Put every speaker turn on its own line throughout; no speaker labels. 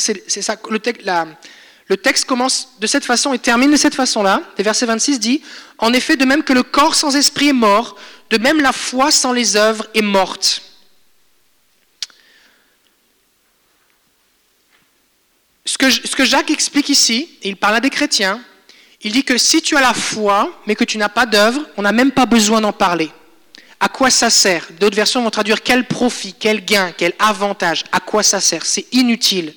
C'est ça. Le, texte, le texte commence de cette façon et termine de cette façon-là. Le verset 26 dit En effet, de même que le corps sans esprit est mort, de même la foi sans les œuvres est morte. Ce que, ce que Jacques explique ici, et il parle à des chrétiens, il dit que si tu as la foi, mais que tu n'as pas d'œuvre, on n'a même pas besoin d'en parler. À quoi ça sert? D'autres versions vont traduire quel profit, quel gain, quel avantage. À quoi ça sert? C'est inutile.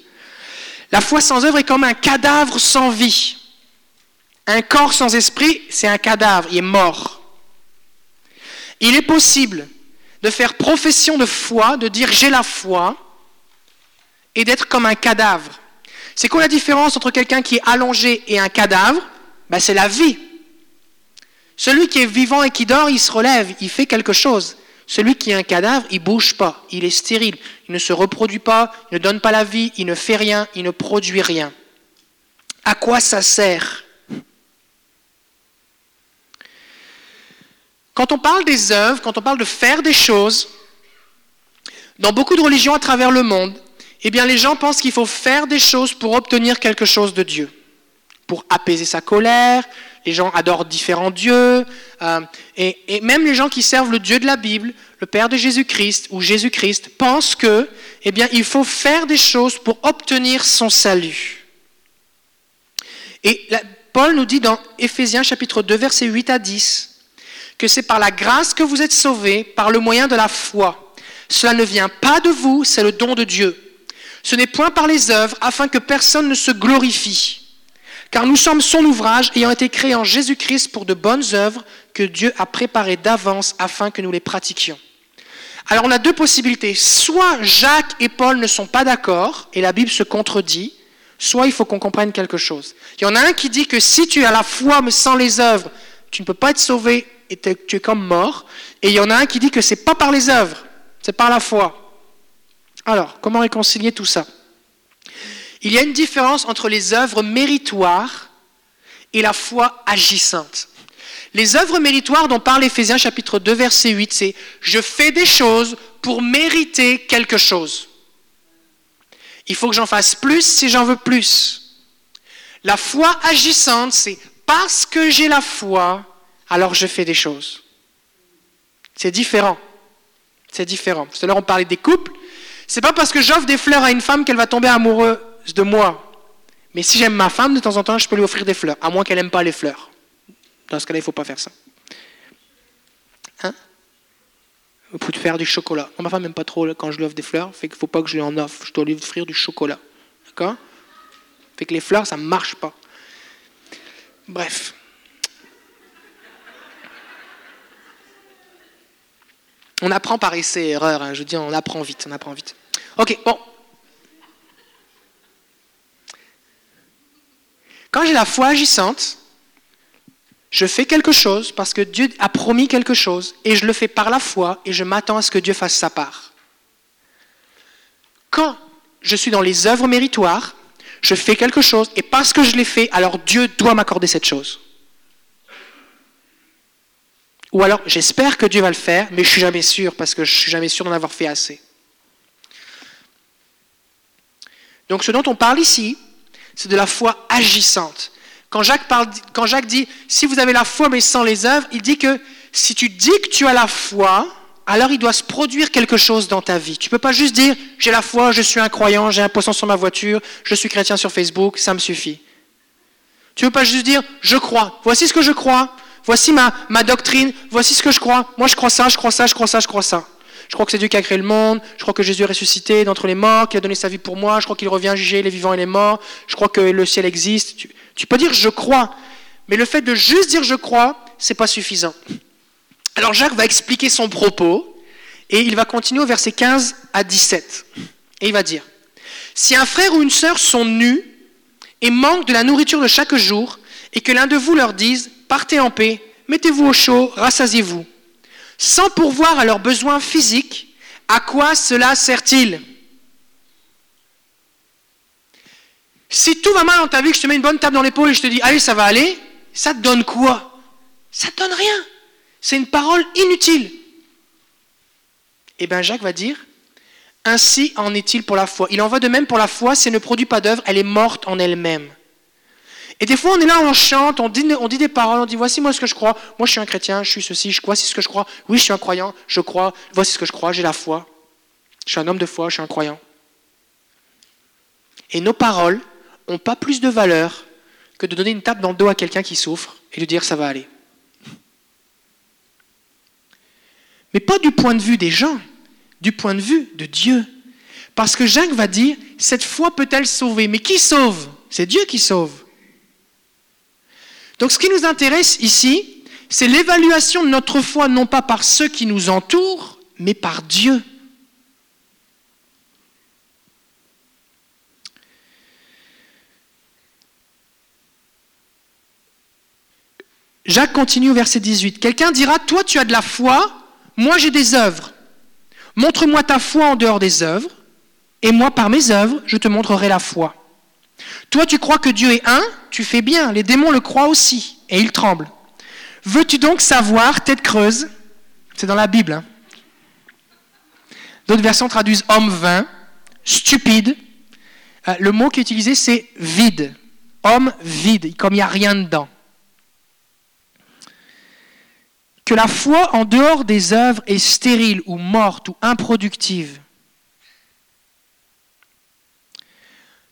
La foi sans œuvre est comme un cadavre sans vie. Un corps sans esprit, c'est un cadavre, il est mort. Il est possible de faire profession de foi, de dire j'ai la foi, et d'être comme un cadavre. C'est quoi la différence entre quelqu'un qui est allongé et un cadavre? Ben, C'est la vie. Celui qui est vivant et qui dort, il se relève, il fait quelque chose. Celui qui est un cadavre, il bouge pas, il est stérile, il ne se reproduit pas, il ne donne pas la vie, il ne fait rien, il ne produit rien. À quoi ça sert? Quand on parle des œuvres, quand on parle de faire des choses, dans beaucoup de religions à travers le monde, eh bien les gens pensent qu'il faut faire des choses pour obtenir quelque chose de Dieu, pour apaiser sa colère. Les gens adorent différents dieux, euh, et, même les gens qui servent le Dieu de la Bible, le Père de Jésus-Christ ou Jésus-Christ, pensent que, eh il faut faire des choses pour obtenir son salut. Et Paul nous dit dans Éphésiens chapitre 2, versets 8 à 10, que c'est par la grâce que vous êtes sauvés, par le moyen de la foi. Cela ne vient pas de vous, c'est le don de Dieu. Ce n'est point par les œuvres, afin que personne ne se glorifie. Car nous sommes son ouvrage, ayant été créés en Jésus-Christ pour de bonnes œuvres que Dieu a préparées d'avance afin que nous les pratiquions. Alors on a deux possibilités. Soit Jacques et Paul ne sont pas d'accord et la Bible se contredit, soit il faut qu'on comprenne quelque chose. Il y en a un qui dit que si tu as la foi mais sans les œuvres, tu ne peux pas être sauvé et tu es comme mort. Et il y en a un qui dit que c'est pas par les œuvres, c'est par la foi. Alors, comment réconcilier tout ça? Il y a une différence entre les œuvres méritoires et la foi agissante. Les œuvres méritoires dont parle Éphésiens chapitre 2 verset 8, c'est je fais des choses pour mériter quelque chose. Il faut que j'en fasse plus si j'en veux plus. La foi agissante, c'est parce que j'ai la foi, alors je fais des choses. C'est différent. C'est différent. Tout à l'heure, on parlait des couples. C'est pas parce que j'offre des fleurs à une femme qu'elle va tomber amoureuse de moi. Mais si j'aime ma femme, de temps en temps, je peux lui offrir des fleurs, à moins qu'elle n'aime pas les fleurs. Dans ce cas-là, il ne faut pas faire ça. Hein? Vous pouvez faire du chocolat. ma femme n'aime pas trop quand je lui offre des fleurs, fait ne faut pas que je lui en offre. Je dois lui offrir du chocolat. D'accord? Fait que les fleurs, ça ne marche pas. Bref. On apprend par essai et erreur. Hein. Je dis, on apprend vite, on apprend vite. Ok, bon. Quand j'ai la foi agissante, je fais quelque chose parce que Dieu a promis quelque chose et je le fais par la foi et je m'attends à ce que Dieu fasse sa part. Quand je suis dans les œuvres méritoires, je fais quelque chose et parce que je l'ai fait, alors Dieu doit m'accorder cette chose. Ou alors, j'espère que Dieu va le faire, mais je suis jamais sûr parce que je suis jamais sûr d'en avoir fait assez. Donc, ce dont on parle ici, c'est de la foi agissante. Quand Jacques, parle, quand Jacques dit, si vous avez la foi mais sans les œuvres, il dit que si tu dis que tu as la foi, alors il doit se produire quelque chose dans ta vie. Tu ne peux pas juste dire, j'ai la foi, je suis un croyant, j'ai un poisson sur ma voiture, je suis chrétien sur Facebook, ça me suffit. Tu ne peux pas juste dire, je crois, voici ce que je crois, Voici ma, ma doctrine, voici ce que je crois. Moi, je crois ça, je crois ça, je crois ça, je crois ça. Je crois que c'est Dieu qui a créé le monde. Je crois que Jésus est ressuscité d'entre les morts, qui a donné sa vie pour moi. Je crois qu'il revient juger les vivants et les morts. Je crois que le ciel existe. Tu, tu peux dire je crois, mais le fait de juste dire je crois, c'est pas suffisant. Alors Jacques va expliquer son propos et il va continuer au verset 15 à 17. Et il va dire Si un frère ou une sœur sont nus et manquent de la nourriture de chaque jour, et que l'un de vous leur dise partez en paix, mettez-vous au chaud, rassasiez-vous. Sans pourvoir à leurs besoins physiques, à quoi cela sert-il? Si tout va mal dans ta vie, que je te mets une bonne table dans l'épaule et je te dis, allez, ça va aller, ça te donne quoi? Ça te donne rien. C'est une parole inutile. Eh bien Jacques va dire, Ainsi en est-il pour la foi. Il en va de même pour la foi, si elle ne produit pas d'œuvre, elle est morte en elle-même. Et des fois, on est là, on chante, on dit, des paroles, on dit voici moi ce que je crois. Moi, je suis un chrétien, je suis ceci, je crois, c'est ce que je crois. Oui, je suis un croyant, je crois, voici ce que je crois, j'ai la foi. Je suis un homme de foi, je suis un croyant. Et nos paroles n'ont pas plus de valeur que de donner une tape dans le dos à quelqu'un qui souffre et de dire ça va aller. Mais pas du point de vue des gens, du point de vue de Dieu. Parce que Jacques va dire, cette foi peut-elle sauver? Mais qui sauve? C'est Dieu qui sauve. Donc ce qui nous intéresse ici, c'est l'évaluation de notre foi non pas par ceux qui nous entourent, mais par Dieu. Jacques continue au verset 18. Quelqu'un dira, toi tu as de la foi, moi j'ai des œuvres. Montre-moi ta foi en dehors des œuvres, et moi par mes œuvres, je te montrerai la foi. Toi tu crois que Dieu est un, tu fais bien, les démons le croient aussi, et ils tremblent. Veux-tu donc savoir, tête creuse? C'est dans la Bible. Hein. D'autres versions traduisent homme vain, stupide. Euh, le mot qui est utilisé, c'est vide. Homme vide, comme il n'y a rien dedans que la foi en dehors des œuvres est stérile ou morte ou improductive.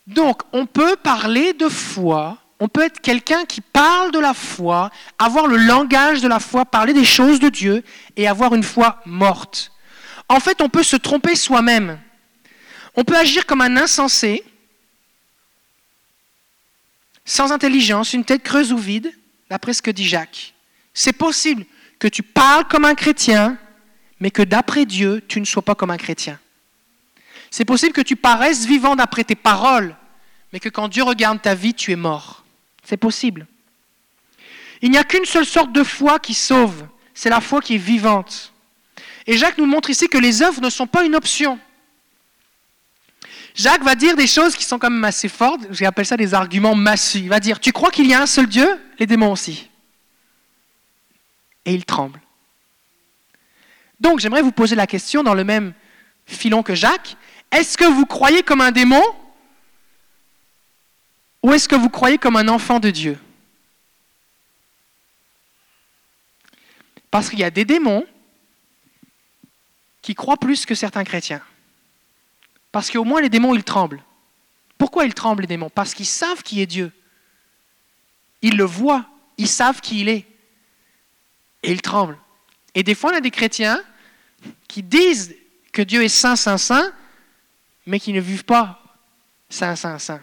Donc, on peut parler de foi, on peut être quelqu'un qui parle de la foi, avoir le langage de la foi, parler des choses de Dieu et avoir une foi morte. En fait, on peut se tromper soi-même. On peut agir comme un insensé, sans intelligence, une tête creuse ou vide, d'après ce que dit Jacques. C'est possible que tu parles comme un chrétien, mais que d'après Dieu, tu ne sois pas comme un chrétien. C'est possible que tu paraisses vivant d'après tes paroles, mais que quand Dieu regarde ta vie, tu es mort. C'est possible. Il n'y a qu'une seule sorte de foi qui sauve, c'est la foi qui est vivante. Et Jacques nous montre ici que les œuvres ne sont pas une option. Jacques va dire des choses qui sont quand même assez fortes, j'appelle ça des arguments massifs. Il va dire, tu crois qu'il y a un seul Dieu? Les démons aussi et il tremble. Donc j'aimerais vous poser la question dans le même filon que Jacques. Est-ce que vous croyez comme un démon ou est-ce que vous croyez comme un enfant de Dieu? Parce qu'il y a des démons qui croient plus que certains chrétiens. Parce qu'au moins les démons, ils tremblent. Pourquoi ils tremblent les démons? Parce qu'ils savent qui est Dieu. Ils le voient, ils savent qui il est et ils tremblent. Et des fois, on a des chrétiens qui disent que Dieu est saint, saint, saint, mais qui ne vivent pas saint, saint, saint.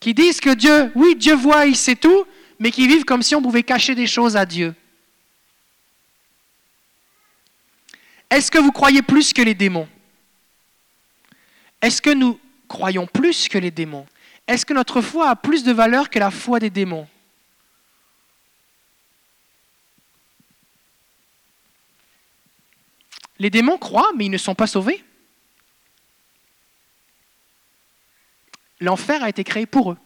Qui disent que Dieu, oui, Dieu voit, il sait tout, mais qui vivent comme si on pouvait cacher des choses à Dieu. Est-ce que vous croyez plus que les démons? Est-ce que nous croyons plus que les démons? Est-ce que notre foi a plus de valeur que la foi des démons? Les démons croient, mais ils ne sont pas sauvés. L'enfer a été créé pour eux.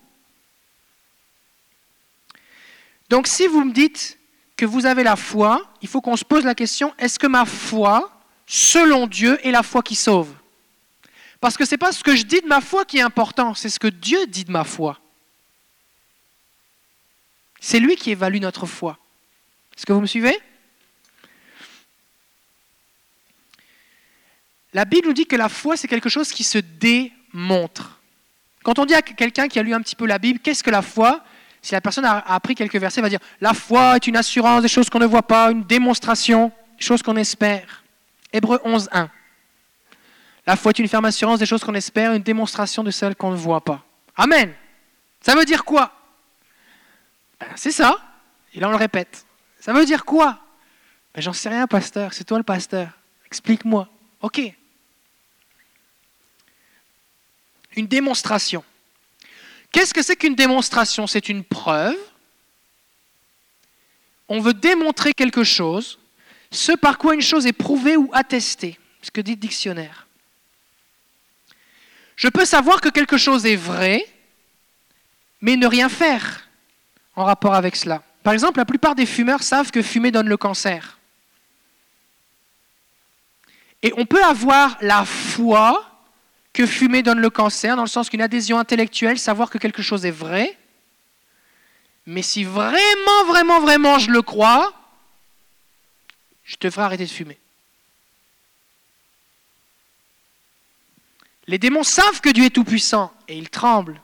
Donc si vous me dites que vous avez la foi, il faut qu'on se pose la question, est-ce que ma foi, selon Dieu, est la foi qui sauve? Parce que ce n'est pas ce que je dis de ma foi qui est important, c'est ce que Dieu dit de ma foi. C'est lui qui évalue notre foi. Est-ce que vous me suivez? La Bible nous dit que la foi, c'est quelque chose qui se démontre. Quand on dit à quelqu'un qui a lu un petit peu la Bible, qu'est-ce que la foi? Si la personne a appris quelques versets, elle va dire La foi est une assurance des choses qu'on ne voit pas, une démonstration des choses qu'on espère. Hébreu 11, 1. La foi est une ferme assurance des choses qu'on espère, une démonstration de celles qu'on ne voit pas. Amen. Ça veut dire quoi? Ben, C'est ça. Et là, on le répète. Ça veut dire quoi? Ben, J'en sais rien, pasteur. C'est toi le pasteur. Explique-moi. Ok. Une démonstration. Qu'est-ce que c'est qu'une démonstration? C'est une preuve. On veut démontrer quelque chose, ce par quoi une chose est prouvée ou attestée, ce que dit le dictionnaire. Je peux savoir que quelque chose est vrai, mais ne rien faire en rapport avec cela. Par exemple, la plupart des fumeurs savent que fumer donne le cancer. Et on peut avoir la foi que fumer donne le cancer, dans le sens qu'une adhésion intellectuelle, savoir que quelque chose est vrai. Mais si vraiment, vraiment, vraiment je le crois, je te ferai arrêter de fumer. Les démons savent que Dieu est tout-puissant et ils tremblent.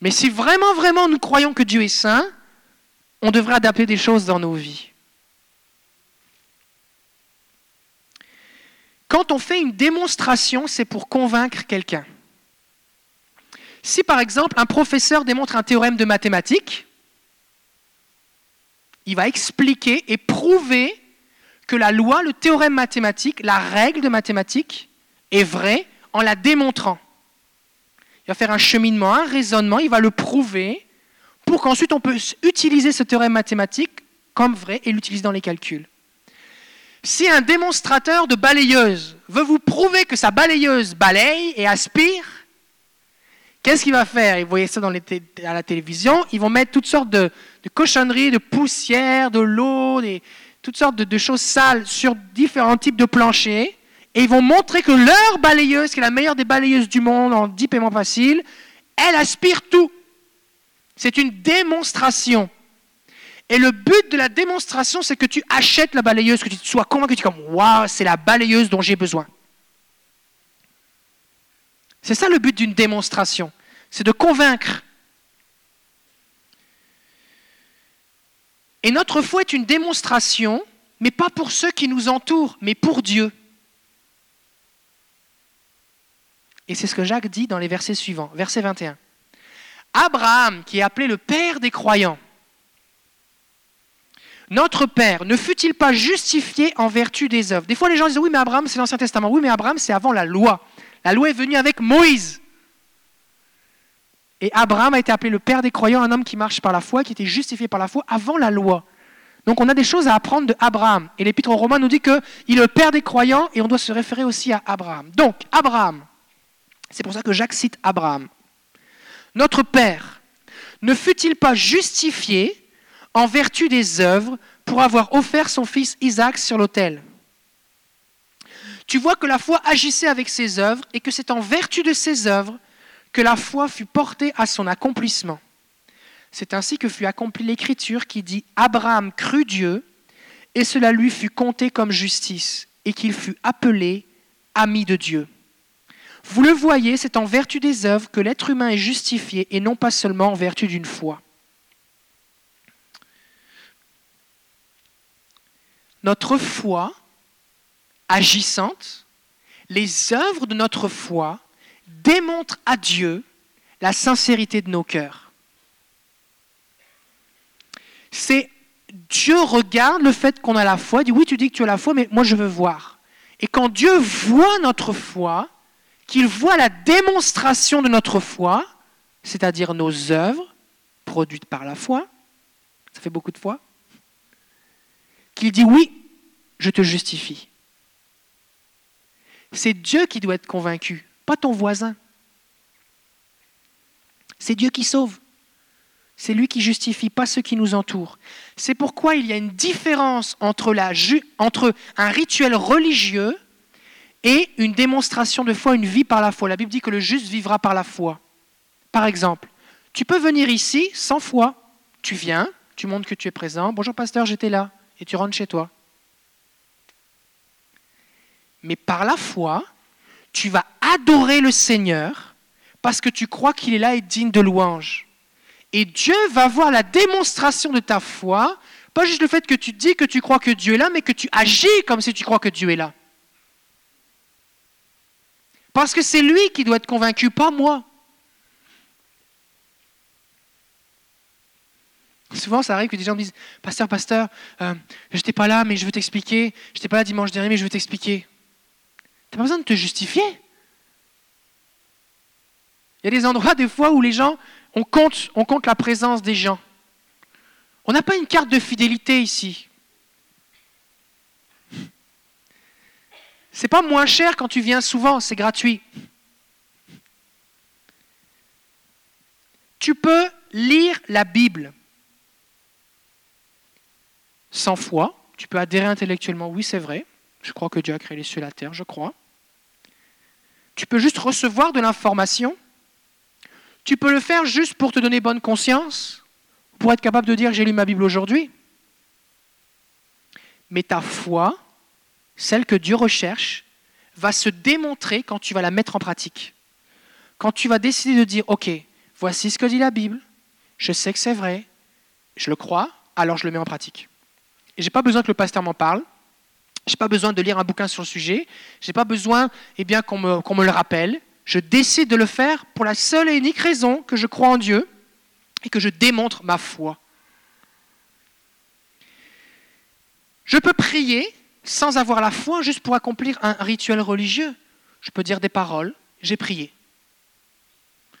Mais si vraiment, vraiment nous croyons que Dieu est saint, on devrait adapter des choses dans nos vies. Quand on fait une démonstration, c'est pour convaincre quelqu'un. Si par exemple un professeur démontre un théorème de mathématiques, il va expliquer et prouver que la loi, le théorème mathématique, la règle de mathématiques est vraie en la démontrant. Il va faire un cheminement, un raisonnement, il va le prouver pour qu'ensuite on puisse utiliser ce théorème mathématique comme vrai et l'utiliser dans les calculs. Si un démonstrateur de balayeuse veut vous prouver que sa balayeuse balaye et aspire, qu'est-ce qu'il va faire? Vous voyez ça à la télévision, ils vont mettre toutes sortes de, cochonneries, de poussière, de l'eau, toutes sortes de, choses sales sur différents types de planchers, et ils vont montrer que leur balayeuse, qui est la meilleure des balayeuses du monde en 10 paiements faciles, elle aspire tout. C'est une démonstration. Et le but de la démonstration, c'est que tu achètes la balayeuse, que tu sois convaincu, tu es comme, waouh, c'est la balayeuse dont j'ai besoin. C'est ça le but d'une démonstration, c'est de convaincre. Et notre foi est une démonstration, mais pas pour ceux qui nous entourent, mais pour Dieu. Et c'est ce que Jacques dit dans les versets suivants, verset 21. Abraham, qui est appelé le père des croyants, notre Père, ne fut-il pas justifié en vertu des œuvres? Des fois, les gens disent oui, mais Abraham, c'est l'Ancien Testament. Oui, mais Abraham, c'est avant la loi. La loi est venue avec Moïse. Et Abraham a été appelé le Père des croyants, un homme qui marche par la foi, qui était justifié par la foi avant la loi. Donc on a des choses à apprendre de Abraham. Et l'Épître aux Romains nous dit qu'il est le Père des croyants et on doit se référer aussi à Abraham. Donc, Abraham, c'est pour ça que Jacques cite Abraham. Notre Père, ne fut-il pas justifié en vertu des œuvres pour avoir offert son fils Isaac sur l'autel. Tu vois que la foi agissait avec ses œuvres et que c'est en vertu de ses œuvres que la foi fut portée à son accomplissement. C'est ainsi que fut accomplie l'écriture qui dit Abraham crut Dieu et cela lui fut compté comme justice et qu'il fut appelé ami de Dieu. Vous le voyez, c'est en vertu des œuvres que l'être humain est justifié et non pas seulement en vertu d'une foi. Notre foi agissante, les œuvres de notre foi démontrent à Dieu la sincérité de nos cœurs. C'est Dieu regarde le fait qu'on a la foi, dit oui tu dis que tu as la foi, mais moi je veux voir. Et quand Dieu voit notre foi, qu'il voit la démonstration de notre foi, c'est-à-dire nos œuvres produites par la foi, ça fait beaucoup de foi, qu'il dit oui, je te justifie. C'est Dieu qui doit être convaincu, pas ton voisin. C'est Dieu qui sauve. C'est lui qui justifie, pas ceux qui nous entourent. C'est pourquoi il y a une différence entre, entre un rituel religieux et une démonstration de foi, une vie par la foi. La Bible dit que le juste vivra par la foi. Par exemple, tu peux venir ici sans foi. Tu viens, tu montres que tu es présent. Bonjour pasteur, j'étais là et tu rentres chez toi. Mais par la foi, tu vas adorer le Seigneur parce que tu crois qu'il est là et digne de louange. Et Dieu va voir la démonstration de ta foi, pas juste le fait que tu dis que tu crois que Dieu est là, mais que tu agis comme si tu crois que Dieu est là. Parce que c'est lui qui doit être convaincu, pas moi. Souvent, ça arrive que des gens me disent Pasteur, pasteur, euh, je n'étais pas là, mais je veux t'expliquer. Je n'étais pas là dimanche dernier, mais je veux t'expliquer. Tu n'as pas besoin de te justifier. Il y a des endroits, des fois, où les gens, on compte, on compte la présence des gens. On n'a pas une carte de fidélité ici. C'est pas moins cher quand tu viens souvent, c'est gratuit. Tu peux lire la Bible sans foi, Tu peux adhérer intellectuellement, oui c'est vrai. Je crois que Dieu a créé les cieux et la terre, je crois. Tu peux juste recevoir de l'information. Tu peux le faire juste pour te donner bonne conscience, pour être capable de dire j'ai lu ma Bible aujourd'hui. Mais ta foi, celle que Dieu recherche, va se démontrer quand tu vas la mettre en pratique. Quand tu vas décider de dire, OK, voici ce que dit la Bible, je sais que c'est vrai, je le crois, alors je le mets en pratique. N'ai pas besoin que le pasteur m'en parle, je n'ai pas besoin de lire un bouquin sur le sujet, je n'ai pas besoin eh bien, qu'on me, qu'on me le rappelle. Je décide de le faire pour la seule et unique raison que je crois en Dieu et que je démontre ma foi. Je peux prier sans avoir la foi juste pour accomplir un rituel religieux. Je peux dire des paroles, j'ai prié.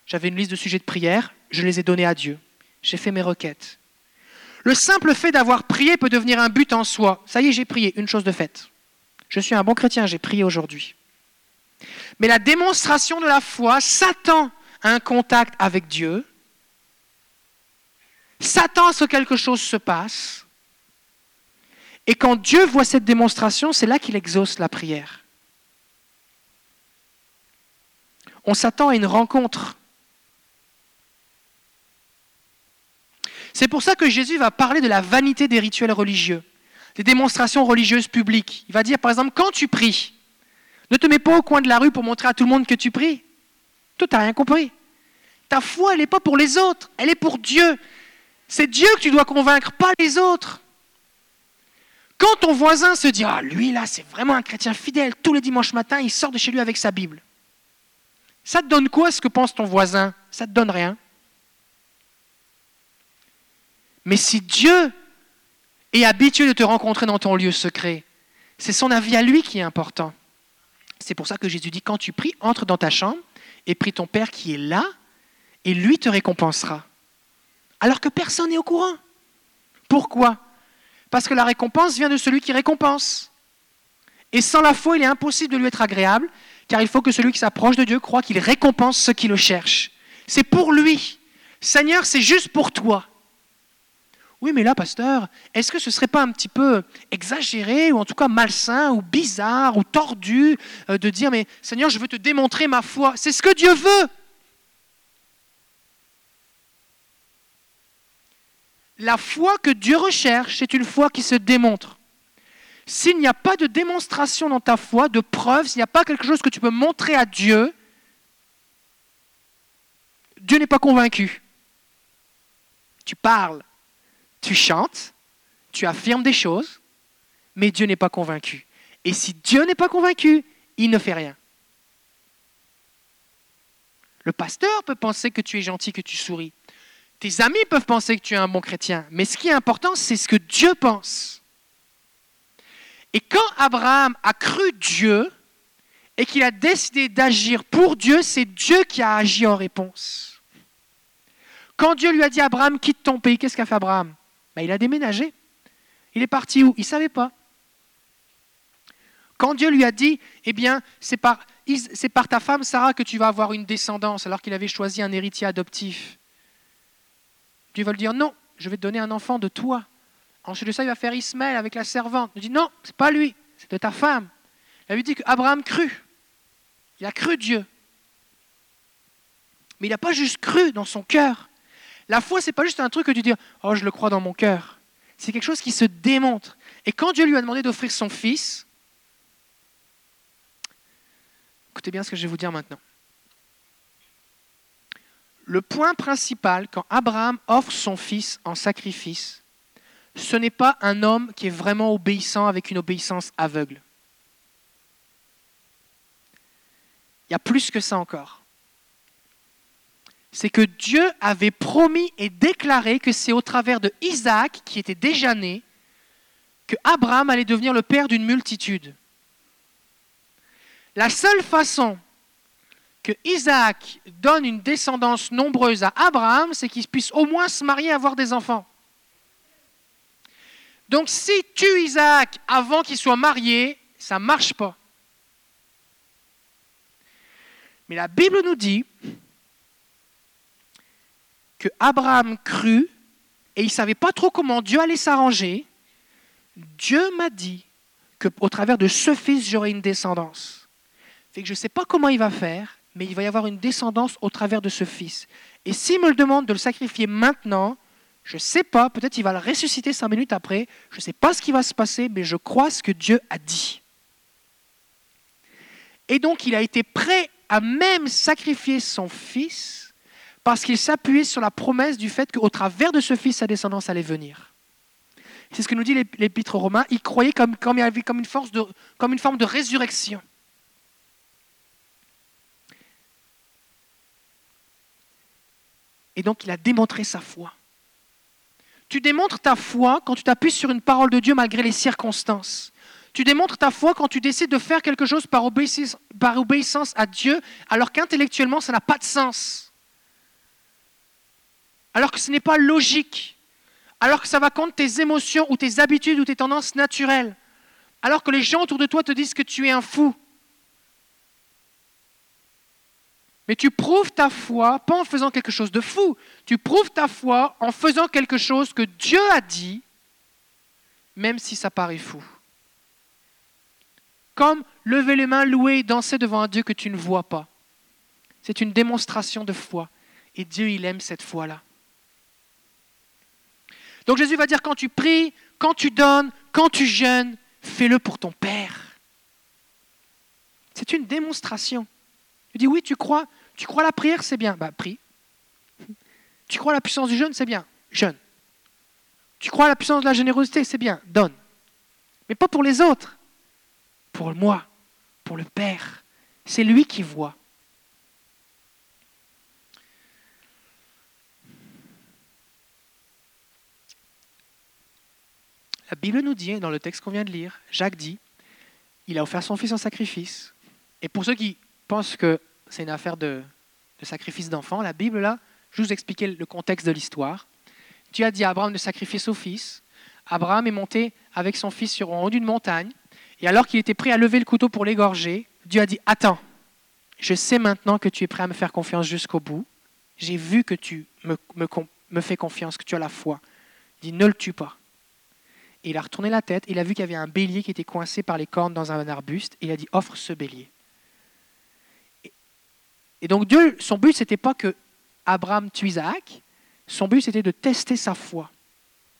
J'avais une liste de sujets de prière, je les ai donnés à Dieu. J'ai fait mes requêtes. Le simple fait d'avoir prié peut devenir un but en soi. Ça y est, j'ai prié, une chose de faite. Je suis un bon chrétien, j'ai prié aujourd'hui. Mais la démonstration de la foi s'attend à un contact avec Dieu, s'attend à ce que quelque chose se passe, et quand Dieu voit cette démonstration, c'est là qu'il exauce la prière. On s'attend à une rencontre. C'est pour ça que Jésus va parler de la vanité des rituels religieux, des démonstrations religieuses publiques. Il va dire, par exemple, quand tu pries, ne te mets pas au coin de la rue pour montrer à tout le monde que tu pries. Toi, tu n'as rien compris. Ta foi, elle n'est pas pour les autres, elle est pour Dieu. C'est Dieu que tu dois convaincre, pas les autres. Quand ton voisin se dit Ah, lui là, c'est vraiment un chrétien fidèle, tous les dimanches matins, il sort de chez lui avec sa Bible. Ça te donne quoi ce que pense ton voisin? Ça te donne rien. Mais si Dieu est habitué de te rencontrer dans ton lieu secret, c'est son avis à lui qui est important. C'est pour ça que Jésus dit, quand tu pries, entre dans ta chambre et prie ton Père qui est là, et lui te récompensera. Alors que personne n'est au courant. Pourquoi? Parce que la récompense vient de celui qui récompense. Et sans la foi, il est impossible de lui être agréable, car il faut que celui qui s'approche de Dieu croit qu'il récompense ceux qui le cherchent. C'est pour lui. Seigneur, c'est juste pour toi. Oui, mais là, pasteur, est-ce que ce ne serait pas un petit peu exagéré, ou en tout cas malsain, ou bizarre, ou tordu, euh, de dire, mais Seigneur, je veux te démontrer ma foi C'est ce que Dieu veut. La foi que Dieu recherche, c'est une foi qui se démontre. S'il n'y a pas de démonstration dans ta foi, de preuve, s'il n'y a pas quelque chose que tu peux montrer à Dieu, Dieu n'est pas convaincu. Tu parles, tu chantes, tu affirmes des choses, mais Dieu n'est pas convaincu. Et si Dieu n'est pas convaincu, il ne fait rien. Le pasteur peut penser que tu es gentil, que tu souris. Tes amis peuvent penser que tu es un bon chrétien, mais ce qui est important, c'est ce que Dieu pense. Et quand Abraham a cru Dieu et qu'il a décidé d'agir pour Dieu, c'est Dieu qui a agi en réponse. Quand Dieu lui a dit Abraham, quitte ton pays, qu'est-ce qu'a fait Abraham? Ben, Il a déménagé. Il est parti où? Il ne savait pas. Quand Dieu lui a dit, eh bien, c'est par, ta femme Sarah que tu vas avoir une descendance, alors qu'il avait choisi un héritier adoptif. Dieu va lui dire non, je vais te donner un enfant de toi. Ensuite de ça, il va faire Ismaël avec la servante. Il dit non, c'est pas lui, c'est de ta femme. Il lui dit qu'Abraham crut. Il a cru Dieu. Mais il n'a pas juste cru dans son cœur. La foi, c'est pas juste un truc que tu dis oh je le crois dans mon cœur. C'est quelque chose qui se démontre. Et quand Dieu lui a demandé d'offrir son fils, écoutez bien ce que je vais vous dire maintenant le point principal quand Abraham offre son fils en sacrifice, ce n'est pas un homme qui est vraiment obéissant avec une obéissance aveugle. Il y a plus que ça encore. C'est que Dieu avait promis et déclaré que c'est au travers de Isaac, qui était déjà né, que Abraham allait devenir le père d'une multitude. La seule façon que Isaac donne une descendance nombreuse à Abraham, c'est qu'il puisse au moins se marier et avoir des enfants. Donc si tu Isaac avant qu'il soit marié, ça ne marche pas. Mais la Bible nous dit que Abraham crut et il ne savait pas trop comment Dieu allait s'arranger. Dieu m'a dit qu'au travers de ce fils, j'aurai une descendance. Fait que je ne sais pas comment il va faire, mais il va y avoir une descendance au travers de ce fils. Et s'il me le demande de le sacrifier maintenant, je ne sais pas, peut-être il va le ressusciter cinq minutes après, je ne sais pas ce qui va se passer, mais je crois ce que Dieu a dit. Et donc il a été prêt à même sacrifier son fils parce qu'il s'appuyait sur la promesse du fait qu'au travers de ce fils, sa descendance allait venir. C'est ce que nous dit l'épître romain. Il croyait comme, il avait comme, une force de, comme une forme de résurrection. Et donc il a démontré sa foi. Tu démontres ta foi quand tu t'appuies sur une parole de Dieu malgré les circonstances. Tu démontres ta foi quand tu décides de faire quelque chose par obéissance, par obéissance à Dieu, alors qu'intellectuellement, ça n'a pas de sens. Alors que ce n'est pas logique. Alors que ça va contre tes émotions ou tes habitudes ou tes tendances naturelles. Alors que les gens autour de toi te disent que tu es un fou. Mais tu prouves ta foi pas en faisant quelque chose de fou. Tu prouves ta foi en faisant quelque chose que Dieu a dit, même si ça paraît fou comme lever les mains, louer et danser devant un Dieu que tu ne vois pas. C'est une démonstration de foi. Et Dieu, il aime cette foi-là. Donc Jésus va dire, quand tu pries, quand tu donnes, quand tu jeûnes, fais-le pour ton Père. C'est une démonstration. Tu dis, oui, tu crois, tu crois la prière, c'est bien. Bah, prie. Tu crois la puissance du jeûne, c'est bien. Jeûne. Tu crois la puissance de la générosité, c'est bien. Donne. Mais pas pour les autres pour moi, pour le Père. C'est lui qui voit. La Bible nous dit, dans le texte qu'on vient de lire, Jacques dit, il a offert son fils en sacrifice. Et pour ceux qui pensent que c'est une affaire de, sacrifice d'enfant, la Bible, là, je vous expliquer le contexte de l'histoire. Dieu a dit à Abraham de sacrifier son fils. Abraham est monté avec son fils sur, en haut d'une montagne. Et alors qu'il était prêt à lever le couteau pour l'égorger, Dieu a dit, attends, je sais maintenant que tu es prêt à me faire confiance jusqu'au bout. J'ai vu que tu me, me, fais confiance, que tu as la foi. Il dit, ne le tue pas. Et il a retourné la tête, il a vu qu'il y avait un bélier qui était coincé par les cornes dans un arbuste, et il a dit, offre ce bélier. Et, donc Dieu, son but, ce n'était pas que Abraham tue Isaac, son but, c'était de tester sa foi.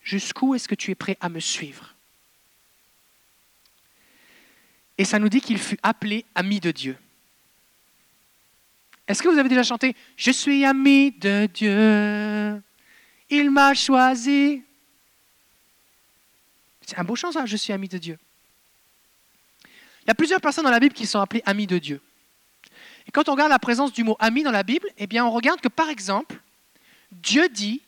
Jusqu'où est-ce que tu es prêt à me suivre? Et ça nous dit qu'il fut appelé ami de Dieu. Est-ce que vous avez déjà chanté Je suis ami de Dieu, il m'a choisi C'est un beau chant Je suis ami de Dieu. Il y a plusieurs personnes dans la Bible qui sont appelées amis de Dieu. Et quand on regarde la présence du mot ami dans la Bible, eh bien on regarde que par exemple, Dieu dit,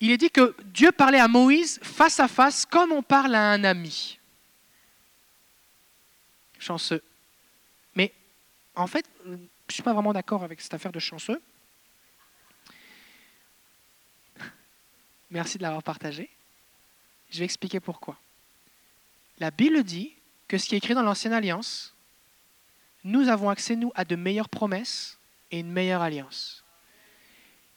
il est dit que Dieu parlait à Moïse face à face comme on parle à un ami chanceux. Mais en fait, je ne suis pas vraiment d'accord avec cette affaire de chanceux. Merci de l'avoir partagé. Je vais expliquer pourquoi. La Bible dit que ce qui est écrit dans l'Ancienne Alliance, nous avons accès, nous, à de meilleures promesses et une meilleure alliance.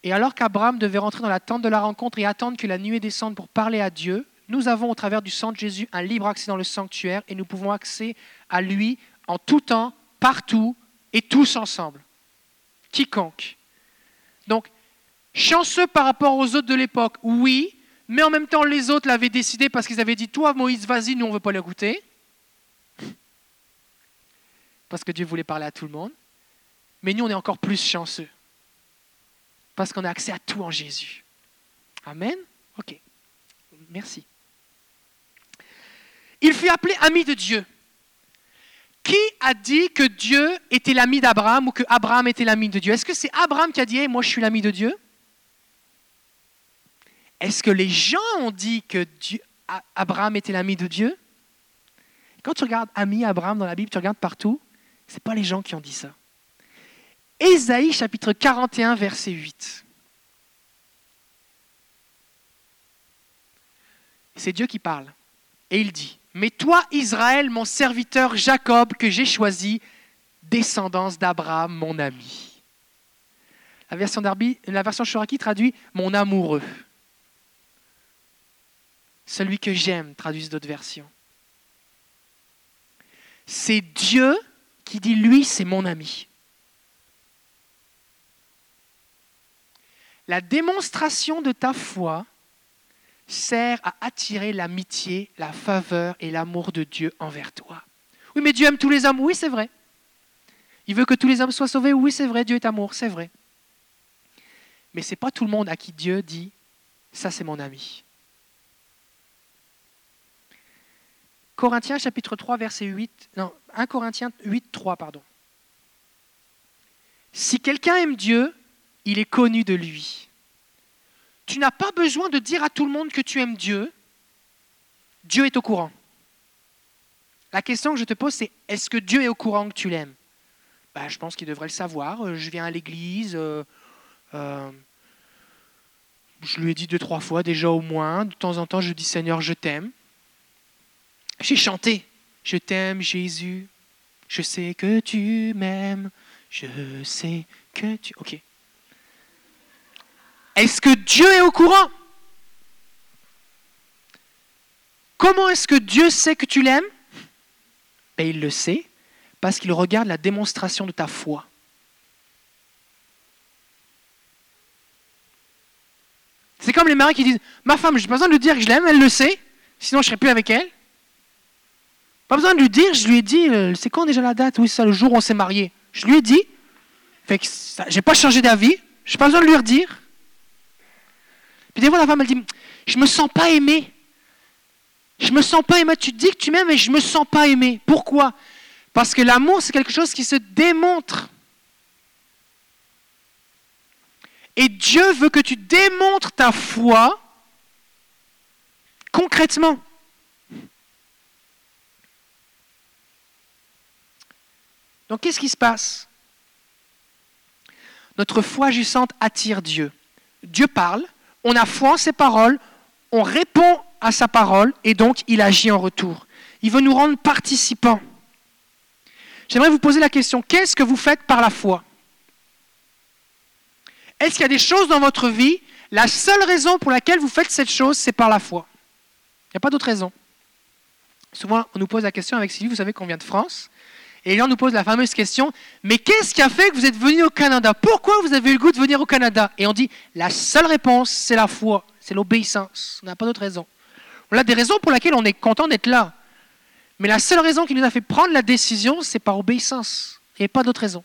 Et alors qu'Abraham devait rentrer dans la tente de la rencontre et attendre que la nuée descende pour parler à Dieu, nous avons au travers du sang de Jésus un libre accès dans le sanctuaire et nous pouvons accéder à lui en tout temps, partout et tous ensemble. Quiconque. Donc, chanceux par rapport aux autres de l'époque, oui, mais en même temps, les autres l'avaient décidé parce qu'ils avaient dit Toi, Moïse, vas-y, nous, on ne veut pas l'écouter. Parce que Dieu voulait parler à tout le monde. Mais nous, on est encore plus chanceux. Parce qu'on a accès à tout en Jésus. Amen Ok. Merci. Il fut appelé ami de Dieu. Qui a dit que Dieu était l'ami d'Abraham ou que Abraham était l'ami de Dieu? Est-ce que c'est Abraham qui a dit Moi, je suis l'ami de Dieu? Est-ce que les gens ont dit que Abraham était l'ami de Dieu? Quand tu regardes ami Abraham dans la Bible, tu regardes partout, ce n'est pas les gens qui ont dit ça. Ésaïe chapitre 41, verset 8. C'est Dieu qui parle. Et il dit, mais toi, Israël, mon serviteur Jacob, que j'ai choisi, descendance d'Abraham, mon ami. La version, la version Shoraki traduit mon amoureux. Celui que j'aime, traduisent d'autres versions. C'est Dieu qui dit, lui, c'est mon ami. La démonstration de ta foi sert à attirer l'amitié, la faveur et l'amour de Dieu envers toi. Oui, mais Dieu aime tous les hommes. Oui, c'est vrai. Il veut que tous les hommes soient sauvés. Oui, c'est vrai. Dieu est amour. C'est vrai. Mais ce n'est pas tout le monde à qui Dieu dit, ça c'est mon ami. Corinthiens chapitre 3 verset 8, non, 1 Corinthiens 8, 3, pardon. Si quelqu'un aime Dieu, il est connu de lui. Tu n'as pas besoin de dire à tout le monde que tu aimes Dieu. Dieu est au courant. La question que je te pose, c'est est-ce que Dieu est au courant que tu l'aimes? Ben, Je pense qu'il devrait le savoir. Euh, je viens à l'église. Euh, euh, je lui ai dit deux, trois fois déjà au moins. De temps en temps, je dis Seigneur, je t'aime. J'ai chanté Je t'aime, Jésus. Je sais que tu m'aimes. Je sais que tu. Ok. Est-ce que Dieu est au courant? Comment est-ce que Dieu sait que tu l'aimes? Ben, Il le sait parce qu'il regarde la démonstration de ta foi. C'est comme les maris qui disent Ma femme, je n'ai pas besoin de lui dire que je l'aime, elle le sait, sinon je ne serais plus avec elle. Pas besoin de lui dire, je lui ai dit euh, C'est quand déjà la date? Oui, c'est le jour où on s'est marié. Je lui ai dit. Fait que j'ai pas changé d'avis, je n'ai pas besoin de lui redire. Puis des fois, la femme, elle dit Je me sens pas aimée. Je me sens pas aimée. Tu dis que tu m'aimes, mais je me sens pas aimée. Pourquoi? Parce que l'amour, c'est quelque chose qui se démontre. Et Dieu veut que tu démontres ta foi concrètement. Donc qu'est-ce qui se passe? Notre foi agissante attire Dieu. Dieu parle, on a foi en ses paroles, on répond à sa parole et donc il agit en retour. Il veut nous rendre participants. J'aimerais vous poser la question, qu'est-ce que vous faites par la foi? Est-ce qu'il y a des choses dans votre vie, la seule raison pour laquelle vous faites cette chose, c'est par la foi? Il n'y a pas d'autre raison. Souvent, on nous pose la question avec Sylvie, vous savez qu'on vient de France, et on nous pose la fameuse question, mais qu'est-ce qui a fait que vous êtes venu au Canada? Pourquoi vous avez eu le goût de venir au Canada? Et on dit, la seule réponse, c'est la foi, c'est l'obéissance. On n'a pas d'autre raison. On a des raisons pour lesquelles on est content d'être là. Mais la seule raison qui nous a fait prendre la décision, c'est par obéissance. Il n'y a pas d'autre raison.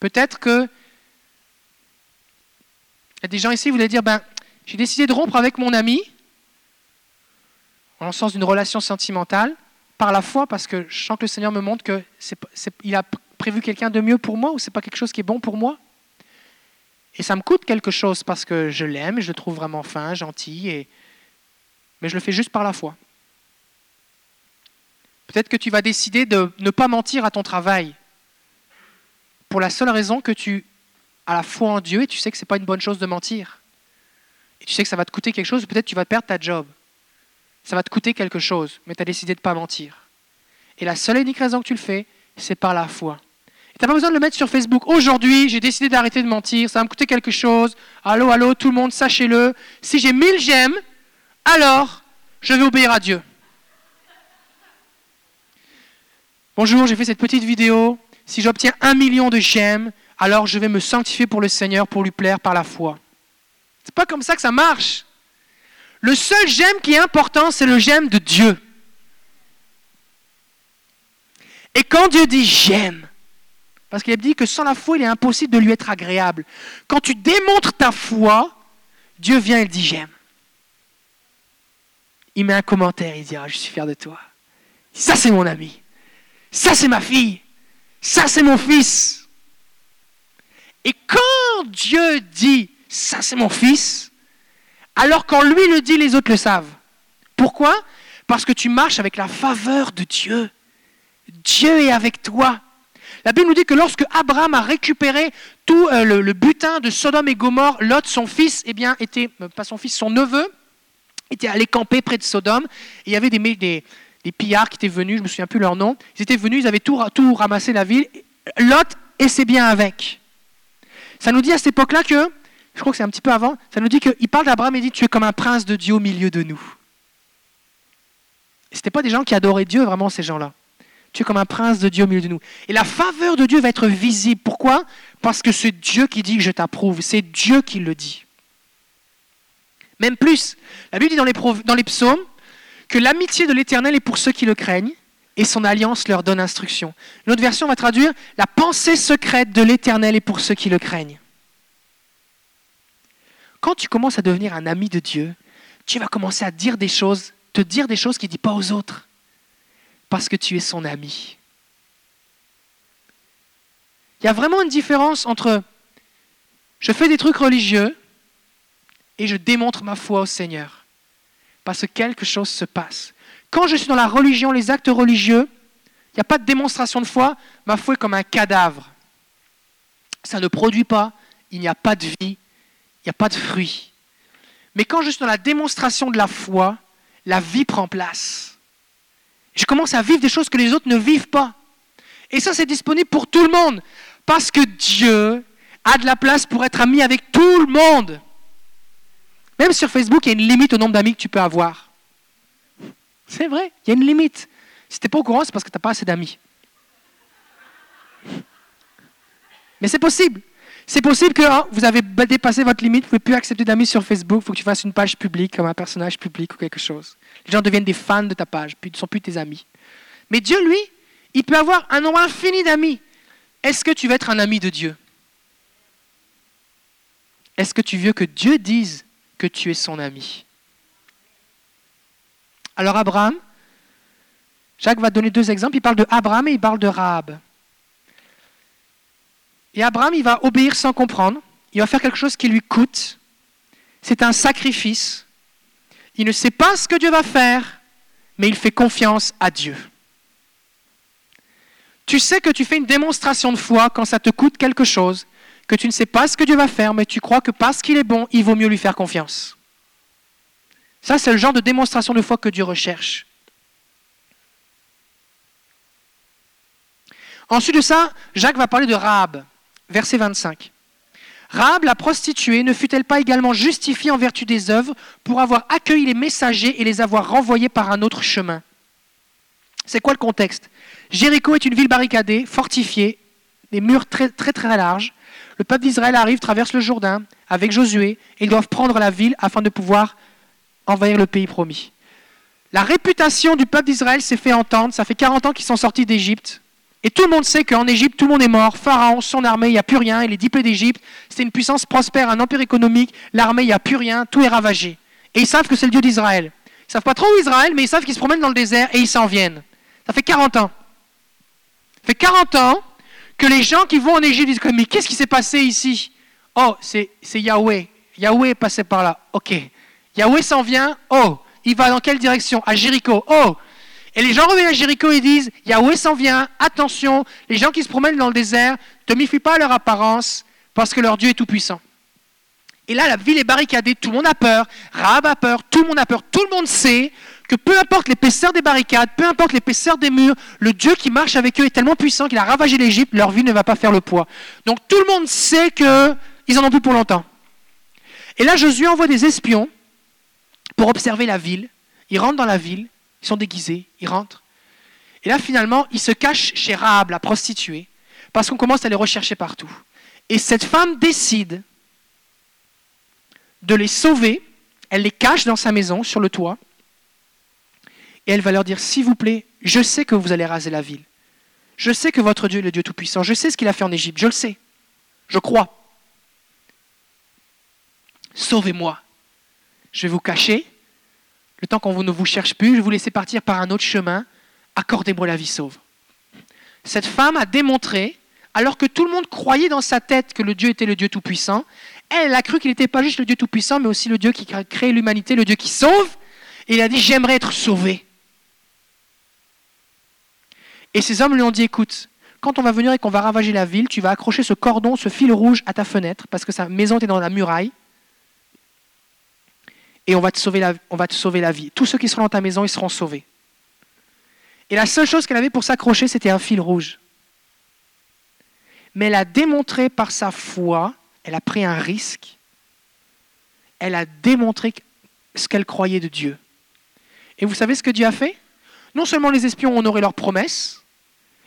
Peut-être que il y a des gens ici qui voulaient dire ben, j'ai décidé de rompre avec mon ami, en le sens d'une relation sentimentale, par la foi, parce que je sens que le Seigneur me montre qu'il a prévu quelqu'un de mieux pour moi, ou c'est pas quelque chose qui est bon pour moi? Et ça me coûte quelque chose parce que je l'aime, je le trouve vraiment fin, gentil, et... mais je le fais juste par la foi. Peut-être que tu vas décider de ne pas mentir à ton travail pour la seule raison que tu as la foi en Dieu et tu sais que ce n'est pas une bonne chose de mentir. Et tu sais que ça va te coûter quelque chose, peut-être tu vas perdre ta job. Ça va te coûter quelque chose, mais tu as décidé de ne pas mentir. Et la seule et unique raison que tu le fais, c'est par la foi. Tu n'as pas besoin de le mettre sur Facebook. Aujourd'hui, j'ai décidé d'arrêter de mentir, ça va me coûter quelque chose. Allô, allô, tout le monde, sachez-le. Si j'ai mille j'aime, alors je vais obéir à Dieu. Bonjour, j'ai fait cette petite vidéo si j'obtiens un million de j'aime, alors je vais me sanctifier pour le Seigneur pour lui plaire par la foi. C'est pas comme ça que ça marche. Le seul j'aime qui est important, c'est le j'aime de Dieu. Et quand Dieu dit j'aime, parce qu'il a dit que sans la foi, il est impossible de lui être agréable. Quand tu démontres ta foi, Dieu vient et dit j'aime. Il met un commentaire, il dit ah, je suis fier de toi. Ça c'est mon ami. Ça c'est ma fille. Ça, c'est mon fils. Et quand Dieu dit, ça, c'est mon fils, alors quand lui le dit, les autres le savent. Pourquoi? Parce que tu marches avec la faveur de Dieu. Dieu est avec toi. La Bible nous dit que lorsque Abraham a récupéré tout euh, le, butin de Sodome et Gomorre, Lot, son fils, eh bien, était, euh, pas son fils, son neveu, était allé camper près de Sodome. Il y avait des, pillards qui étaient venus, je ne me souviens plus leur nom, ils étaient venus, ils avaient tout, tout ramassé la ville. Lot et ses biens avec. Ça nous dit à cette époque-là que je crois que c'est un petit peu avant, ça nous dit qu'il parle d'Abraham et dit Tu es comme un prince de Dieu au milieu de nous. Ce n'étaient pas des gens qui adoraient Dieu, vraiment, ces gens-là. Tu es comme un prince de Dieu au milieu de nous. Et la faveur de Dieu va être visible. Pourquoi? Parce que c'est Dieu qui dit que je t'approuve. C'est Dieu qui le dit. Même plus, la Bible dit dans les, dans les psaumes que l'amitié de l'Éternel est pour ceux qui le craignent et son alliance leur donne instruction. Une autre version va traduire la pensée secrète de l'Éternel est pour ceux qui le craignent. Quand tu commences à devenir un ami de Dieu, tu vas commencer à dire des choses, te dire des choses qu'il ne dit pas aux autres, parce que tu es son ami. Il y a vraiment une différence entre je fais des trucs religieux et je démontre ma foi au Seigneur, parce que quelque chose se passe. Quand je suis dans la religion, les actes religieux, il n'y a pas de démonstration de foi, ma foi est comme un cadavre. Ça ne produit pas, il n'y a pas de vie, il n'y a pas de fruit. Mais quand je suis dans la démonstration de la foi, la vie prend place. Je commence à vivre des choses que les autres ne vivent pas. Et ça, c'est disponible pour tout le monde. Parce que Dieu a de la place pour être ami avec tout le monde. Même sur Facebook, il y a une limite au nombre d'amis que tu peux avoir. C'est vrai, il y a une limite. Si tu n'es pas au courant, c'est parce que tu n'as pas assez d'amis. Mais c'est possible. C'est possible que hein, vous avez dépassé votre limite, vous ne pouvez plus accepter d'amis sur Facebook, il faut que tu fasses une page publique comme un personnage public ou quelque chose. Les gens deviennent des fans de ta page, puis ne sont plus tes amis. Mais Dieu, lui, il peut avoir un nombre infini d'amis. Est-ce que tu veux être un ami de Dieu? Est-ce que tu veux que Dieu dise que tu es son ami? Alors Abraham, Jacques va donner deux exemples. Il parle de Abraham et il parle de Rahab. Et Abraham, il va obéir sans comprendre. Il va faire quelque chose qui lui coûte. C'est un sacrifice. Il ne sait pas ce que Dieu va faire, mais il fait confiance à Dieu. Tu sais que tu fais une démonstration de foi quand ça te coûte quelque chose, que tu ne sais pas ce que Dieu va faire, mais tu crois que parce qu'il est bon, il vaut mieux lui faire confiance. Ça, c'est le genre de démonstration de foi que Dieu recherche. Ensuite de ça, Jacques va parler de Rahab verset 25. Rahab, la prostituée, ne fut-elle pas également justifiée en vertu des œuvres pour avoir accueilli les messagers et les avoir renvoyés par un autre chemin? C'est quoi le contexte? Jéricho est une ville barricadée, fortifiée, des murs très très très larges. Le peuple d'Israël arrive, traverse le Jourdain avec Josué, et ils doivent prendre la ville afin de pouvoir envahir le pays promis. La réputation du peuple d'Israël s'est fait entendre, ça fait 40 ans qu'ils sont sortis d'Égypte, et tout le monde sait qu'en Égypte, tout le monde est mort. Pharaon, son armée, il n'y a plus rien. Il est diplômé d'Égypte. C'est une puissance prospère, un empire économique. L'armée, il n'y a plus rien. Tout est ravagé. Et ils savent que c'est le Dieu d'Israël. Ils savent pas trop où Israël, mais ils savent qu'ils se promènent dans le désert et ils s'en viennent. Ça fait 40 ans. Ça fait 40 ans que les gens qui vont en Égypte disent Mais qu'est-ce qui s'est passé ici? Oh, c'est Yahweh. Yahweh est passé par là. Ok. Yahweh s'en vient. Oh, il va dans quelle direction? À Jéricho. Oh, et les gens reviennent à Jéricho et disent Yahweh s'en vient, attention, les gens qui se promènent dans le désert, ne méfie pas à leur apparence, parce que leur Dieu est tout-puissant. Et là, la ville est barricadée, tout le monde a peur, Rahab a peur, tout le monde a peur, tout le monde sait que peu importe l'épaisseur des barricades, peu importe l'épaisseur des murs, le Dieu qui marche avec eux est tellement puissant qu'il a ravagé l'Égypte, leur vie ne va pas faire le poids. Donc tout le monde sait qu'ils en ont plus pour longtemps. Et là, Josué envoie des espions pour observer la ville. Ils rentrent dans la ville, ils sont déguisés, ils rentrent. Et là, finalement, ils se cachent chez Rahab, la prostituée, parce qu'on commence à les rechercher partout. Et cette femme décide de les sauver. Elle les cache dans sa maison, sur le toit. Et elle va leur dire, s'il vous plaît, je sais que vous allez raser la ville. Je sais que votre Dieu est le Dieu Tout-Puissant. Je sais ce qu'il a fait en Égypte. Je le sais. Je crois. Sauvez-moi. Je vais vous cacher le temps qu'on ne vous cherche plus, je vais vous laisser partir par un autre chemin, accordez-moi la vie sauve. Cette femme a démontré, alors que tout le monde croyait dans sa tête que le Dieu était le Dieu Tout-Puissant, elle a cru qu'il n'était pas juste le Dieu Tout-Puissant, mais aussi le Dieu qui crée l'humanité, le Dieu qui sauve, et il a dit, j'aimerais être sauvé. Et ces hommes lui ont dit, écoute, quand on va venir et qu'on va ravager la ville, tu vas accrocher ce cordon, ce fil rouge à ta fenêtre, parce que sa maison était dans la muraille, et on va, te sauver la, on va te sauver la vie. Tous ceux qui seront dans ta maison, ils seront sauvés. Et la seule chose qu'elle avait pour s'accrocher, c'était un fil rouge. Mais elle a démontré par sa foi, elle a pris un risque, elle a démontré ce qu'elle croyait de Dieu. Et vous savez ce que Dieu a fait? Non seulement les espions ont honoré leurs promesses,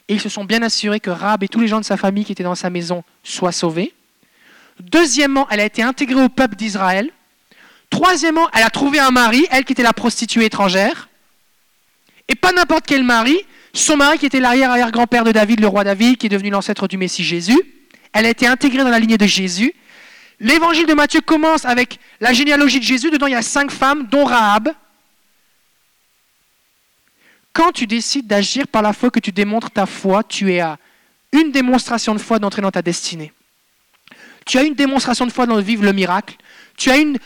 et ils se sont bien assurés que Rab et tous les gens de sa famille qui étaient dans sa maison soient sauvés. Deuxièmement, elle a été intégrée au peuple d'Israël. Troisièmement, elle a trouvé un mari, elle qui était la prostituée étrangère. Et pas n'importe quel mari, son mari qui était l'arrière-arrière-grand-père de David, le roi David, qui est devenu l'ancêtre du Messie Jésus. Elle a été intégrée dans la lignée de Jésus. L'évangile de Matthieu commence avec la généalogie de Jésus. Dedans, il y a cinq femmes, dont Rahab. Quand tu décides d'agir par la foi, que tu démontres ta foi, tu es à une démonstration de foi d'entrer dans ta destinée. Tu as une démonstration de foi de vivre le miracle. Tu as une,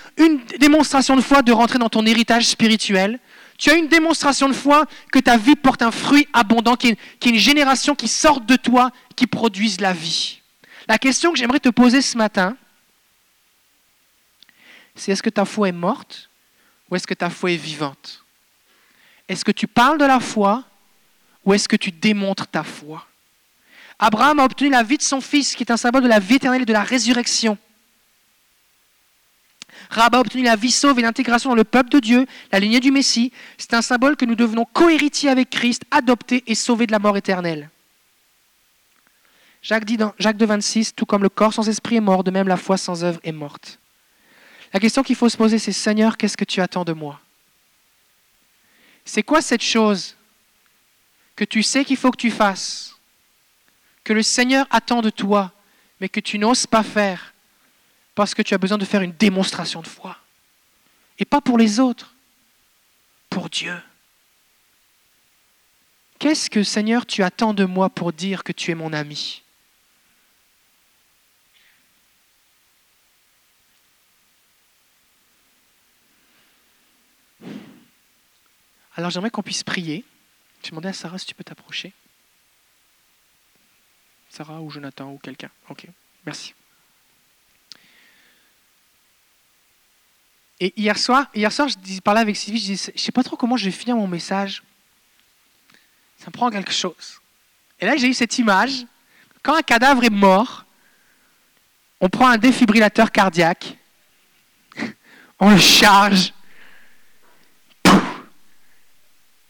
démonstration de foi de rentrer dans ton héritage spirituel. Tu as une démonstration de foi que ta vie porte un fruit abondant, qui est, qui est une génération qui sort de toi, qui produise la vie. La question que j'aimerais te poser ce matin, c'est est-ce que ta foi est morte ou est-ce que ta foi est vivante? Est-ce que tu parles de la foi ou est-ce que tu démontres ta foi? Abraham a obtenu la vie de son fils, qui est un symbole de la vie éternelle et de la résurrection. Rahab a obtenu la vie sauve et l'intégration dans le peuple de Dieu, la lignée du Messie. C'est un symbole que nous devenons cohéritiers avec Christ, adoptés et sauvés de la mort éternelle. Jacques dit dans Jacques 2, 26, tout comme le corps sans esprit est mort, de même la foi sans œuvre est morte. La question qu'il faut se poser, c'est Seigneur, qu'est-ce que tu attends de moi? C'est quoi cette chose que tu sais qu'il faut que tu fasses, que le Seigneur attend de toi, mais que tu n'oses pas faire parce que tu as besoin de faire une démonstration de foi Et pas pour les autres, pour Dieu. Qu'est-ce que Seigneur tu attends de moi pour dire que tu es mon ami? Alors j'aimerais qu'on puisse prier. Je demandais à Sarah si tu peux t'approcher. Sarah ou Jonathan ou quelqu'un. Ok, merci. Et hier soir, hier soir, je parlais avec Sylvie, je disais, je sais pas trop comment je vais finir mon message. Ça me prend quelque chose. Et là, j'ai eu cette image. Quand un cadavre est mort, on prend un défibrillateur cardiaque, on le charge,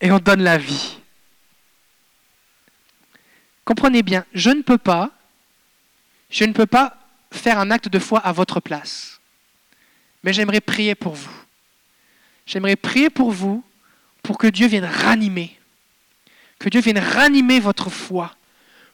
et on donne la vie. Comprenez bien, je ne peux pas, je ne peux pas faire un acte de foi à votre place. Mais j'aimerais prier pour vous. J'aimerais prier pour vous pour que Dieu vienne ranimer, que Dieu vienne ranimer votre foi,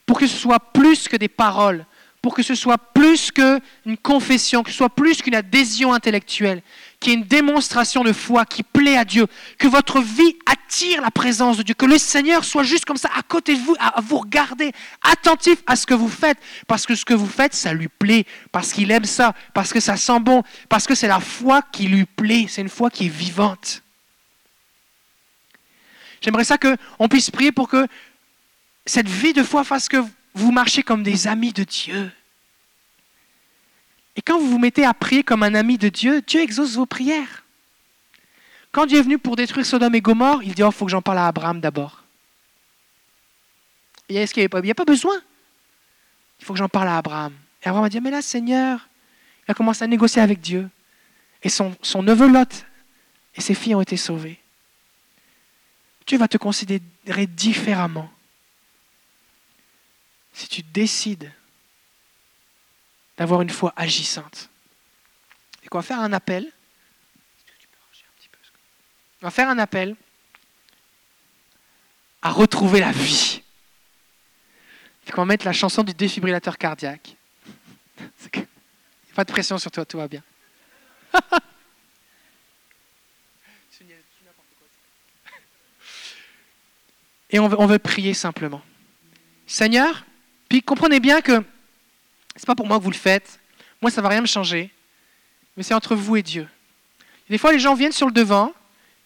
pour que ce soit plus que des paroles, pour que ce soit plus qu'une confession, que ce soit plus qu'une adhésion intellectuelle, qu'il y ait une démonstration de foi qui plaît à Dieu, que votre vie attire la présence de Dieu, que le Seigneur soit juste comme ça à côté de vous, à vous regarder, attentif à ce que vous faites, parce que ce que vous faites, ça lui plaît, parce qu'il aime ça, parce que ça sent bon, parce que c'est la foi qui lui plaît, c'est une foi qui est vivante. J'aimerais ça qu'on puisse prier pour que cette vie de foi fasse que vous marchez comme des amis de Dieu. Et quand vous vous mettez à prier comme un ami de Dieu, Dieu exauce vos prières. Quand Dieu est venu pour détruire Sodome et Gomorre, il dit, oh, il faut que j'en parle à Abraham d'abord. Et est-ce n'y a, pas besoin? Il faut que j'en parle à Abraham. Et Abraham a dit, mais là, Seigneur, il a commencé à négocier avec Dieu. Et son, son neveu Lot et ses filles ont été sauvées. Dieu va te considérer différemment si tu décides d'avoir une foi agissante. Et qu'on faire un appel. On va faire un appel à retrouver la vie. Et qu'on va mettre la chanson du défibrillateur cardiaque. Il n'y a pas de pression sur toi, tout va bien. Et on veut prier simplement. Seigneur, puis comprenez bien que ce n'est pas pour moi que vous le faites. Moi, ça ne va rien me changer. Mais c'est entre vous et Dieu. des fois, les gens viennent sur le devant,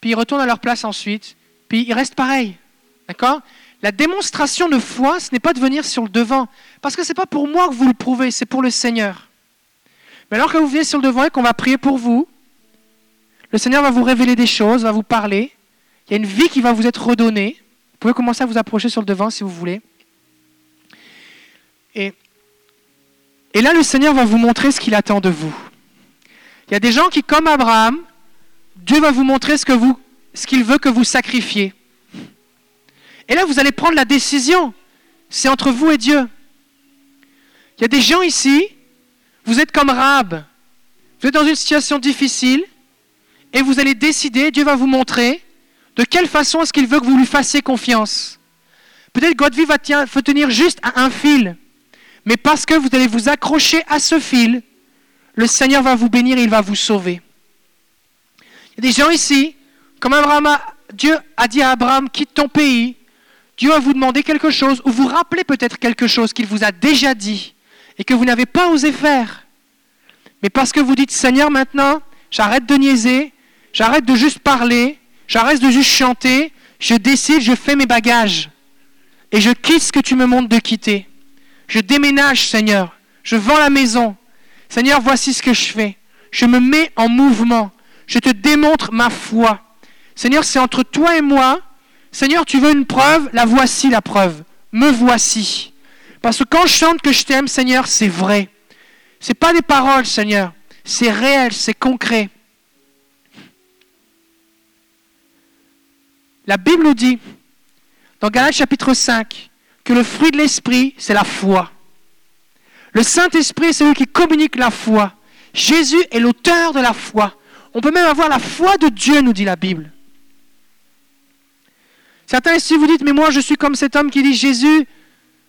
puis ils retournent à leur place ensuite, puis ils restent pareils. D'accord? La démonstration de foi, ce n'est pas de venir sur le devant. Parce que ce n'est pas pour moi que vous le prouvez, c'est pour le Seigneur. Mais alors que vous venez sur le devant et qu'on va prier pour vous, le Seigneur va vous révéler des choses, va vous parler. Il y a une vie qui va vous être redonnée. Vous pouvez commencer à vous approcher sur le devant si vous voulez. Et, là, le Seigneur va vous montrer ce qu'il attend de vous. Il y a des gens qui, comme Abraham, Dieu va vous montrer ce qu'il veut que vous sacrifiez. Et là, vous allez prendre la décision. C'est entre vous et Dieu. Il y a des gens ici, vous êtes comme Rab. Vous êtes dans une situation difficile et vous allez décider, Dieu va vous montrer de quelle façon est-ce qu'il veut que vous lui fassiez confiance. Peut-être que votre vie va tenir juste à un fil, mais parce que vous allez vous accrocher à ce fil, le Seigneur va vous bénir et il va vous sauver. Il y a des gens ici, comme Abraham Dieu a dit à Abraham, quitte ton pays, Dieu va vous demander quelque chose, ou vous rappelez peut-être quelque chose qu'il vous a déjà dit et que vous n'avez pas osé faire. Mais parce que vous dites, Seigneur, maintenant, j'arrête de niaiser, j'arrête de juste parler, j'arrête de juste chanter, je décide, je fais mes bagages. Et je quitte ce que tu me montres de quitter. Je déménage, Seigneur. Je vends la maison. Seigneur, voici ce que je fais. Je me mets en mouvement. Je te démontre ma foi. Seigneur, c'est entre toi et moi. Seigneur, tu veux une preuve? La voici la preuve. Me voici. Parce que quand je chante que je t'aime, Seigneur, c'est vrai. Ce n'est pas des paroles, Seigneur. C'est réel, c'est concret. La Bible nous dit, dans Galates chapitre 5, que le fruit de l'Esprit, c'est la foi. Le Saint-Esprit, c'est celui qui communique la foi. Jésus est l'auteur de la foi. On peut même avoir la foi de Dieu, nous dit la Bible. Certains ici vous dites, mais moi je suis comme cet homme qui dit, Jésus,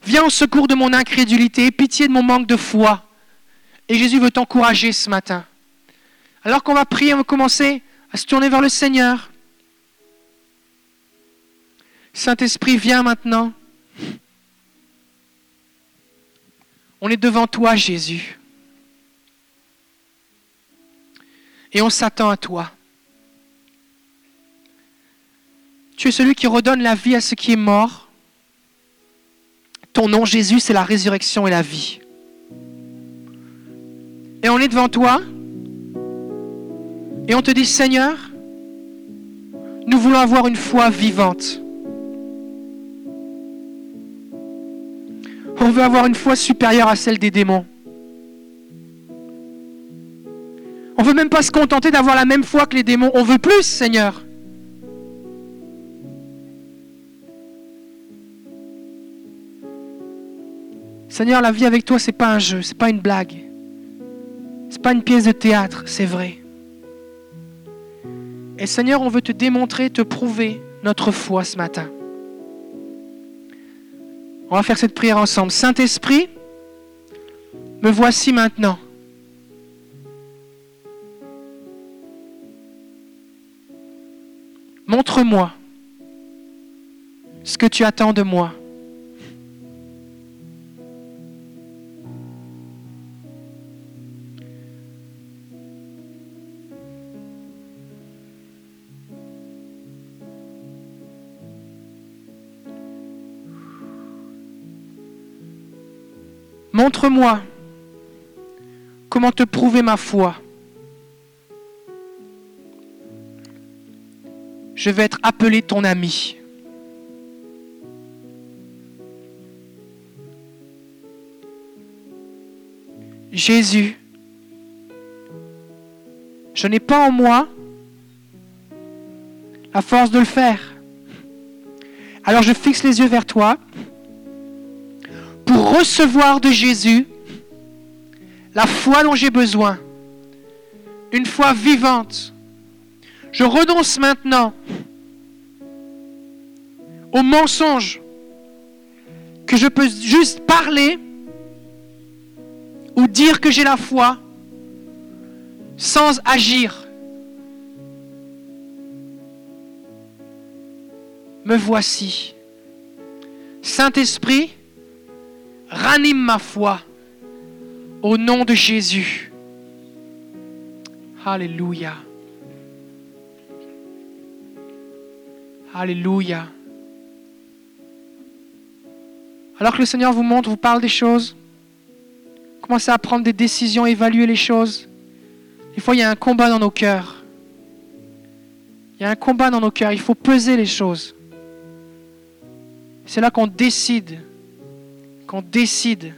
viens au secours de mon incrédulité, pitié de mon manque de foi. Et Jésus veut t'encourager ce matin. Alors qu'on va prier, on va commencer à se tourner vers le Seigneur. Saint-Esprit, viens maintenant. On est devant toi, Jésus. Et on s'attend à toi. Tu es celui qui redonne la vie à ce qui est mort. Ton nom, Jésus, c'est la résurrection et la vie. Et on est devant toi. Et on te dit, Seigneur, nous voulons avoir une foi vivante. On veut avoir une foi supérieure à celle des démons. On veut même pas se contenter d'avoir la même foi que les démons. On veut plus, Seigneur. Seigneur, la vie avec toi, c'est pas un jeu, c'est pas une blague. C'est pas une pièce de théâtre, c'est vrai. Et Seigneur, on veut te démontrer, te prouver notre foi ce matin. On va faire cette prière ensemble. Saint-Esprit, me voici maintenant. Montre-moi ce que tu attends de moi. Montre-moi comment te prouver ma foi. Je vais être appelé ton ami. Jésus, je n'ai pas en moi la force de le faire. Alors je fixe les yeux vers toi pour recevoir de Jésus la foi dont j'ai besoin, une foi vivante. Je renonce maintenant au mensonge que je peux juste parler ou dire que j'ai la foi sans agir. Me voici. Saint-Esprit, ranime ma foi au nom de Jésus. Alléluia. Alléluia. Alors que le Seigneur vous montre, vous parle des choses, commencez à prendre des décisions, évaluer les choses. Des fois, il y a un combat dans nos cœurs. Il y a un combat dans nos cœurs. Il faut peser les choses. C'est là qu'on décide qu'on décide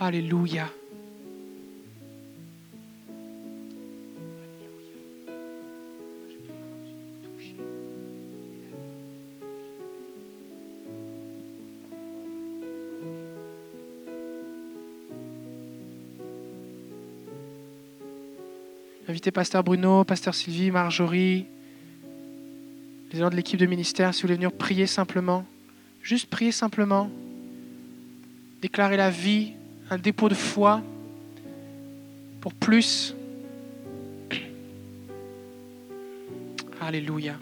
Alléluia. Pasteur Bruno, Pasteur Sylvie, Marjorie, les gens de l'équipe de ministère, si vous voulez venir prier simplement, juste prier simplement, déclarer la vie, un dépôt de foi pour plus. Alléluia.